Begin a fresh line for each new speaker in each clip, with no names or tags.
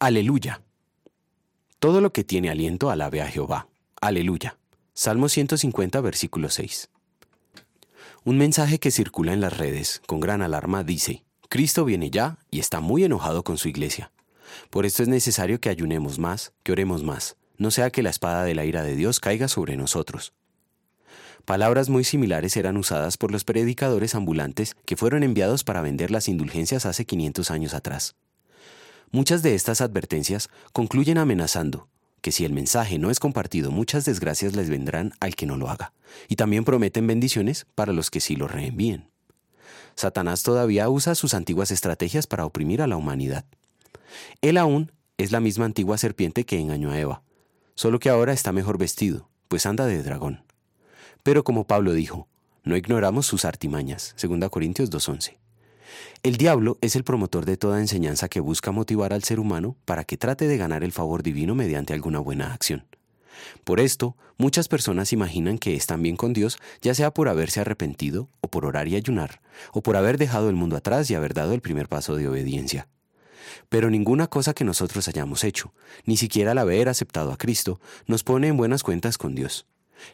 Aleluya. Todo lo que tiene aliento alabe a Jehová. Aleluya. Salmo 150, versículo 6. Un mensaje que circula en las redes con gran alarma dice, Cristo viene ya y está muy enojado con su iglesia. Por esto es necesario que ayunemos más, que oremos más, no sea que la espada de la ira de Dios caiga sobre nosotros. Palabras muy similares eran usadas por los predicadores ambulantes que fueron enviados para vender las indulgencias hace 500 años atrás. Muchas de estas advertencias concluyen amenazando que si el mensaje no es compartido muchas desgracias les vendrán al que no lo haga, y también prometen bendiciones para los que sí lo reenvíen. Satanás todavía usa sus antiguas estrategias para oprimir a la humanidad. Él aún es la misma antigua serpiente que engañó a Eva, solo que ahora está mejor vestido, pues anda de dragón. Pero como Pablo dijo, no ignoramos sus artimañas, 2 Corintios 2.11. El diablo es el promotor de toda enseñanza que busca motivar al ser humano para que trate de ganar el favor divino mediante alguna buena acción. Por esto, muchas personas imaginan que están bien con Dios, ya sea por haberse arrepentido, o por orar y ayunar, o por haber dejado el mundo atrás y haber dado el primer paso de obediencia. Pero ninguna cosa que nosotros hayamos hecho, ni siquiera el haber aceptado a Cristo, nos pone en buenas cuentas con Dios.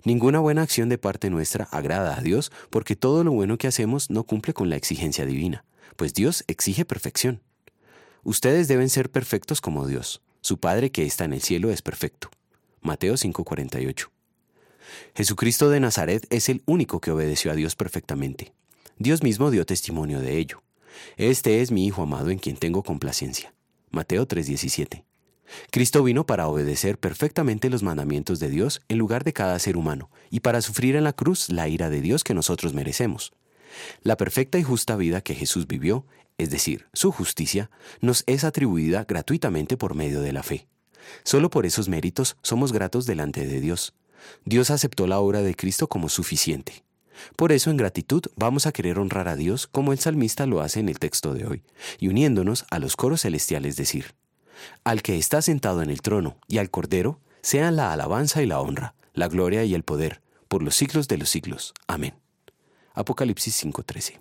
Ninguna buena acción de parte nuestra agrada a Dios porque todo lo bueno que hacemos no cumple con la exigencia divina, pues Dios exige perfección. Ustedes deben ser perfectos como Dios. Su Padre que está en el cielo es perfecto. Mateo 5:48. Jesucristo de Nazaret es el único que obedeció a Dios perfectamente. Dios mismo dio testimonio de ello. Este es mi Hijo amado en quien tengo complacencia. Mateo 3:17. Cristo vino para obedecer perfectamente los mandamientos de Dios en lugar de cada ser humano y para sufrir en la cruz la ira de Dios que nosotros merecemos. La perfecta y justa vida que Jesús vivió, es decir, su justicia, nos es atribuida gratuitamente por medio de la fe. Solo por esos méritos somos gratos delante de Dios. Dios aceptó la obra de Cristo como suficiente. Por eso en gratitud vamos a querer honrar a Dios como el salmista lo hace en el texto de hoy, y uniéndonos a los coros celestiales decir, al que está sentado en el trono y al Cordero, sean la alabanza y la honra, la gloria y el poder, por los siglos de los siglos. Amén. Apocalipsis 5:13.